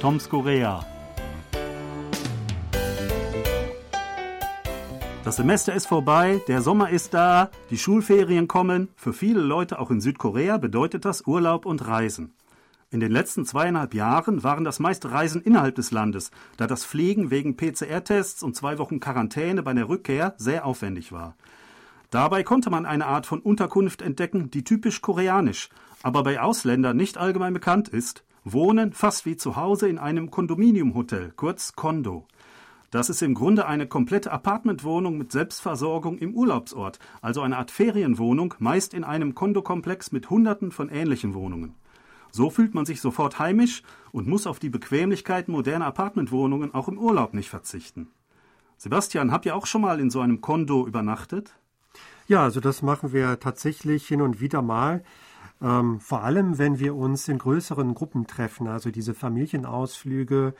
Toms Korea. Das Semester ist vorbei, der Sommer ist da, die Schulferien kommen. Für viele Leute auch in Südkorea bedeutet das Urlaub und Reisen. In den letzten zweieinhalb Jahren waren das meiste Reisen innerhalb des Landes, da das Fliegen wegen PCR-Tests und zwei Wochen Quarantäne bei der Rückkehr sehr aufwendig war. Dabei konnte man eine Art von Unterkunft entdecken, die typisch koreanisch, aber bei Ausländern nicht allgemein bekannt ist. Wohnen fast wie zu Hause in einem Kondominiumhotel, kurz Kondo. Das ist im Grunde eine komplette Apartmentwohnung mit Selbstversorgung im Urlaubsort, also eine Art Ferienwohnung, meist in einem Kondokomplex mit Hunderten von ähnlichen Wohnungen. So fühlt man sich sofort heimisch und muss auf die Bequemlichkeiten moderner Apartmentwohnungen auch im Urlaub nicht verzichten. Sebastian, habt ihr auch schon mal in so einem Kondo übernachtet? Ja, also das machen wir tatsächlich hin und wieder mal. Ähm, vor allem, wenn wir uns in größeren Gruppen treffen, also diese Familienausflüge,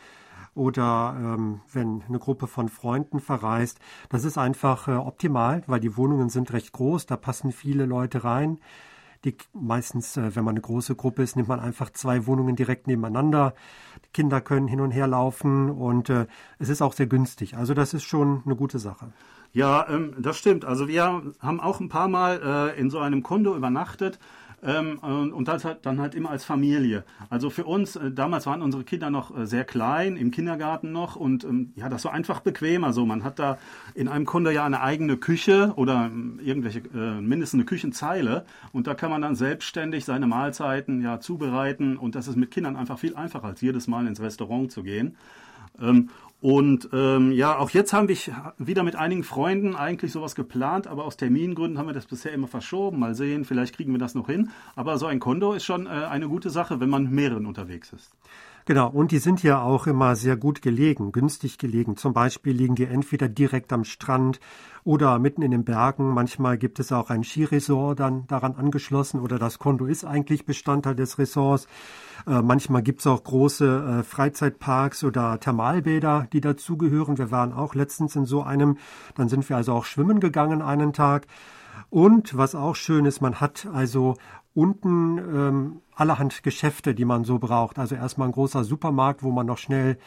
oder ähm, wenn eine Gruppe von Freunden verreist. Das ist einfach äh, optimal, weil die Wohnungen sind recht groß, da passen viele Leute rein. Die, meistens, äh, wenn man eine große Gruppe ist, nimmt man einfach zwei Wohnungen direkt nebeneinander. Die Kinder können hin und her laufen und äh, es ist auch sehr günstig. Also das ist schon eine gute Sache. Ja, ähm, das stimmt. Also wir haben auch ein paar Mal äh, in so einem Kondo übernachtet ähm, und das halt, dann halt immer als Familie. Also für uns, äh, damals waren unsere Kinder noch äh, sehr klein, im Kindergarten noch und ähm, ja, das war einfach bequemer so. Man hat da in einem Kunde ja eine eigene Küche oder ähm, irgendwelche, äh, mindestens eine Küchenzeile und da kann man dann selbstständig seine Mahlzeiten ja zubereiten und das ist mit Kindern einfach viel einfacher als jedes Mal ins Restaurant zu gehen. Und ähm, ja, auch jetzt haben wir wieder mit einigen Freunden eigentlich sowas geplant, aber aus Termingründen haben wir das bisher immer verschoben. Mal sehen, vielleicht kriegen wir das noch hin. Aber so ein Kondo ist schon äh, eine gute Sache, wenn man mehreren unterwegs ist. Genau, und die sind ja auch immer sehr gut gelegen, günstig gelegen. Zum Beispiel liegen die entweder direkt am Strand oder mitten in den Bergen. Manchmal gibt es auch ein Skiresort dann daran angeschlossen oder das Kondo ist eigentlich Bestandteil des Resorts. Äh, manchmal gibt es auch große äh, Freizeitparks oder Thermalbäder, die dazugehören. Wir waren auch letztens in so einem. Dann sind wir also auch schwimmen gegangen einen Tag. Und was auch schön ist, man hat also unten ähm, allerhand Geschäfte, die man so braucht. Also erstmal ein großer Supermarkt, wo man noch schnell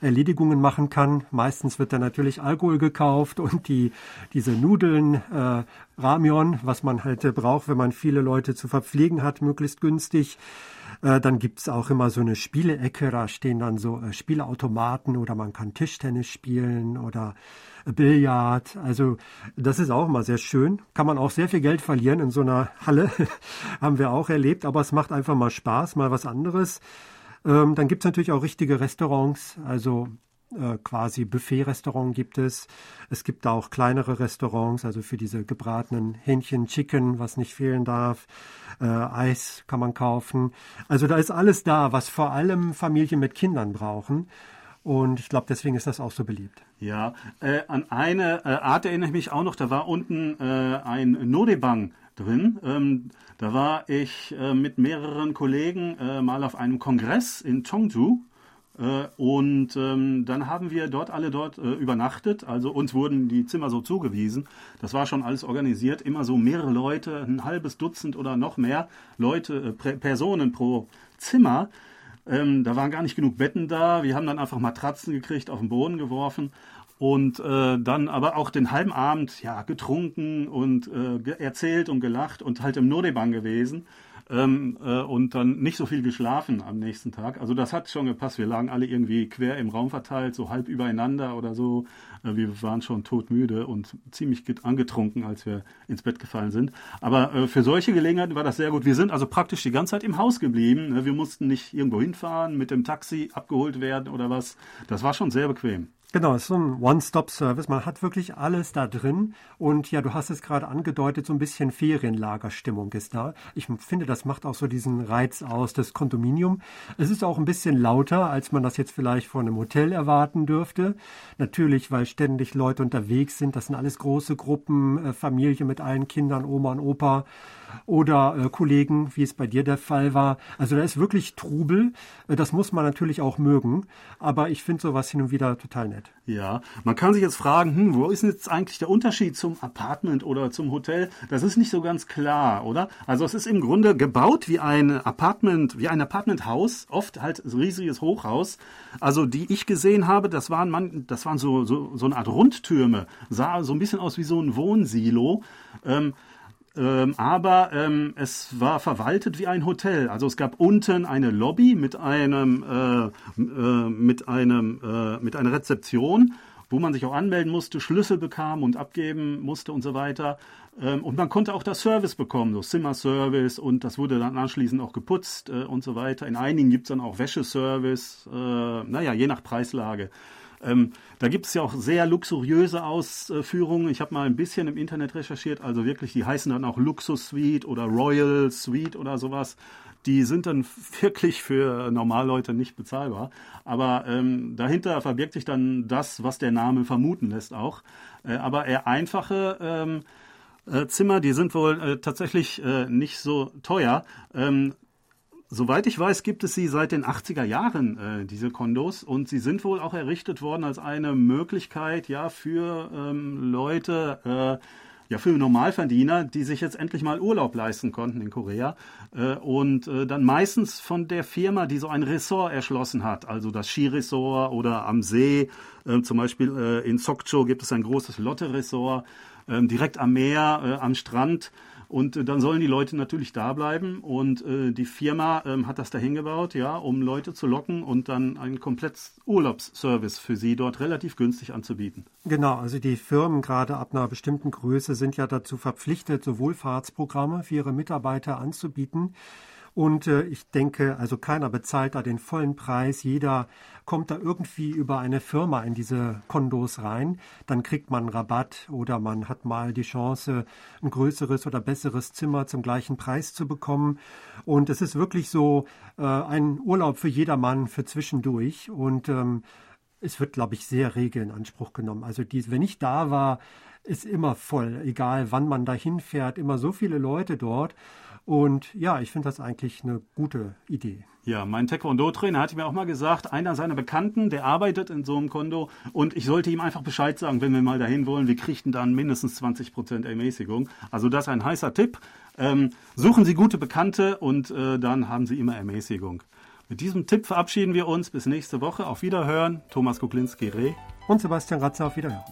Erledigungen machen kann. Meistens wird da natürlich Alkohol gekauft und die, diese Nudeln, äh, Ramion, was man halt äh, braucht, wenn man viele Leute zu verpflegen hat, möglichst günstig. Äh, dann gibt's auch immer so eine Spielecke, da stehen dann so äh, Spieleautomaten oder man kann Tischtennis spielen oder Billard. Also das ist auch immer sehr schön. Kann man auch sehr viel Geld verlieren in so einer Halle. Haben wir auch erlebt, aber es macht einfach mal Spaß, mal was anderes. Ähm, dann gibt es natürlich auch richtige Restaurants, also äh, quasi Buffet-Restaurant gibt es. Es gibt auch kleinere Restaurants, also für diese gebratenen Hähnchen, Chicken, was nicht fehlen darf. Äh, Eis kann man kaufen. Also da ist alles da, was vor allem Familien mit Kindern brauchen. Und ich glaube, deswegen ist das auch so beliebt. Ja, äh, an eine äh, Art erinnere ich mich auch noch. Da war unten äh, ein Nodebang drin. Ähm, da war ich mit mehreren Kollegen mal auf einem Kongress in Chongju. Äh, und ähm, dann haben wir dort alle dort übernachtet. Also uns wurden die Zimmer so zugewiesen. Das war schon alles organisiert. Immer so mehrere Leute, ein halbes Dutzend oder noch mehr Leute, Personen pro Zimmer. Ähm, da waren gar nicht genug Betten da. Wir haben dann einfach Matratzen gekriegt, auf den Boden geworfen und äh, dann aber auch den halben Abend ja getrunken und äh, erzählt und gelacht und halt im Nodebang gewesen ähm, äh, und dann nicht so viel geschlafen am nächsten Tag. Also das hat schon gepasst. Wir lagen alle irgendwie quer im Raum verteilt, so halb übereinander oder so. Äh, wir waren schon todmüde und ziemlich angetrunken, als wir ins Bett gefallen sind. Aber äh, für solche Gelegenheiten war das sehr gut. Wir sind also praktisch die ganze Zeit im Haus geblieben. Ne? Wir mussten nicht irgendwo hinfahren, mit dem Taxi abgeholt werden oder was. Das war schon sehr bequem. Genau, es ist so ein One-Stop-Service. Man hat wirklich alles da drin. Und ja, du hast es gerade angedeutet, so ein bisschen Ferienlagerstimmung ist da. Ich finde, das macht auch so diesen Reiz aus, das Kondominium. Es ist auch ein bisschen lauter, als man das jetzt vielleicht von einem Hotel erwarten dürfte. Natürlich, weil ständig Leute unterwegs sind. Das sind alles große Gruppen, äh, Familie mit allen Kindern, Oma und Opa oder äh, Kollegen, wie es bei dir der Fall war. Also da ist wirklich Trubel. Äh, das muss man natürlich auch mögen. Aber ich finde sowas hin und wieder total nett. Internet. Ja, man kann sich jetzt fragen, hm, wo ist jetzt eigentlich der Unterschied zum Apartment oder zum Hotel? Das ist nicht so ganz klar, oder? Also es ist im Grunde gebaut wie ein Apartment, wie ein Apartmenthaus, oft halt ein riesiges Hochhaus. Also die ich gesehen habe, das waren man, das waren so, so, so eine Art Rundtürme, sah so ein bisschen aus wie so ein Wohnsilo. Ähm, ähm, aber ähm, es war verwaltet wie ein Hotel. Also es gab unten eine Lobby mit einem äh, äh, mit einem äh, mit einer Rezeption, wo man sich auch anmelden musste, Schlüssel bekam und abgeben musste und so weiter. Ähm, und man konnte auch das Service bekommen, so Zimmerservice und das wurde dann anschließend auch geputzt äh, und so weiter. In einigen gibt es dann auch Wäscheservice, äh, naja, je nach Preislage. Ähm, da gibt es ja auch sehr luxuriöse Ausführungen. Ich habe mal ein bisschen im Internet recherchiert, also wirklich, die heißen dann auch Luxus Suite oder Royal Suite oder sowas. Die sind dann wirklich für Normalleute nicht bezahlbar. Aber ähm, dahinter verbirgt sich dann das, was der Name vermuten lässt auch. Äh, aber eher einfache ähm, äh, Zimmer, die sind wohl äh, tatsächlich äh, nicht so teuer. Ähm, Soweit ich weiß, gibt es sie seit den 80er Jahren, äh, diese Kondos. Und sie sind wohl auch errichtet worden als eine Möglichkeit, ja, für ähm, Leute, äh, ja, für Normalverdiener, die sich jetzt endlich mal Urlaub leisten konnten in Korea. Äh, und äh, dann meistens von der Firma, die so ein Ressort erschlossen hat, also das Skiresort oder am See. Äh, zum Beispiel äh, in Sokcho gibt es ein großes Lotte-Ressort, äh, direkt am Meer, äh, am Strand. Und äh, dann sollen die Leute natürlich da bleiben. Und äh, die Firma ähm, hat das dahin gebaut, ja, um Leute zu locken und dann einen komplett Urlaubsservice für sie dort relativ günstig anzubieten. Genau, also die Firmen gerade ab einer bestimmten Größe sind ja dazu verpflichtet, so Wohlfahrtsprogramme für ihre Mitarbeiter anzubieten. Und äh, ich denke, also keiner bezahlt da den vollen Preis. Jeder kommt da irgendwie über eine Firma in diese Kondos rein. Dann kriegt man Rabatt oder man hat mal die Chance, ein größeres oder besseres Zimmer zum gleichen Preis zu bekommen. Und es ist wirklich so äh, ein Urlaub für jedermann für zwischendurch. Und ähm, es wird, glaube ich, sehr rege in Anspruch genommen. Also die, wenn ich da war, ist immer voll, egal wann man da hinfährt, immer so viele Leute dort. Und ja, ich finde das eigentlich eine gute Idee. Ja, mein Taekwondo-Trainer hat mir auch mal gesagt, einer seiner Bekannten, der arbeitet in so einem Kondo und ich sollte ihm einfach Bescheid sagen, wenn wir mal dahin wollen, wir kriegen dann mindestens 20% Ermäßigung. Also das ist ein heißer Tipp. Ähm, suchen Sie gute Bekannte und äh, dann haben Sie immer Ermäßigung. Mit diesem Tipp verabschieden wir uns. Bis nächste Woche. Auf Wiederhören. Thomas Kuklinski-Reh. Und Sebastian Ratzer. Auf Wiederhören.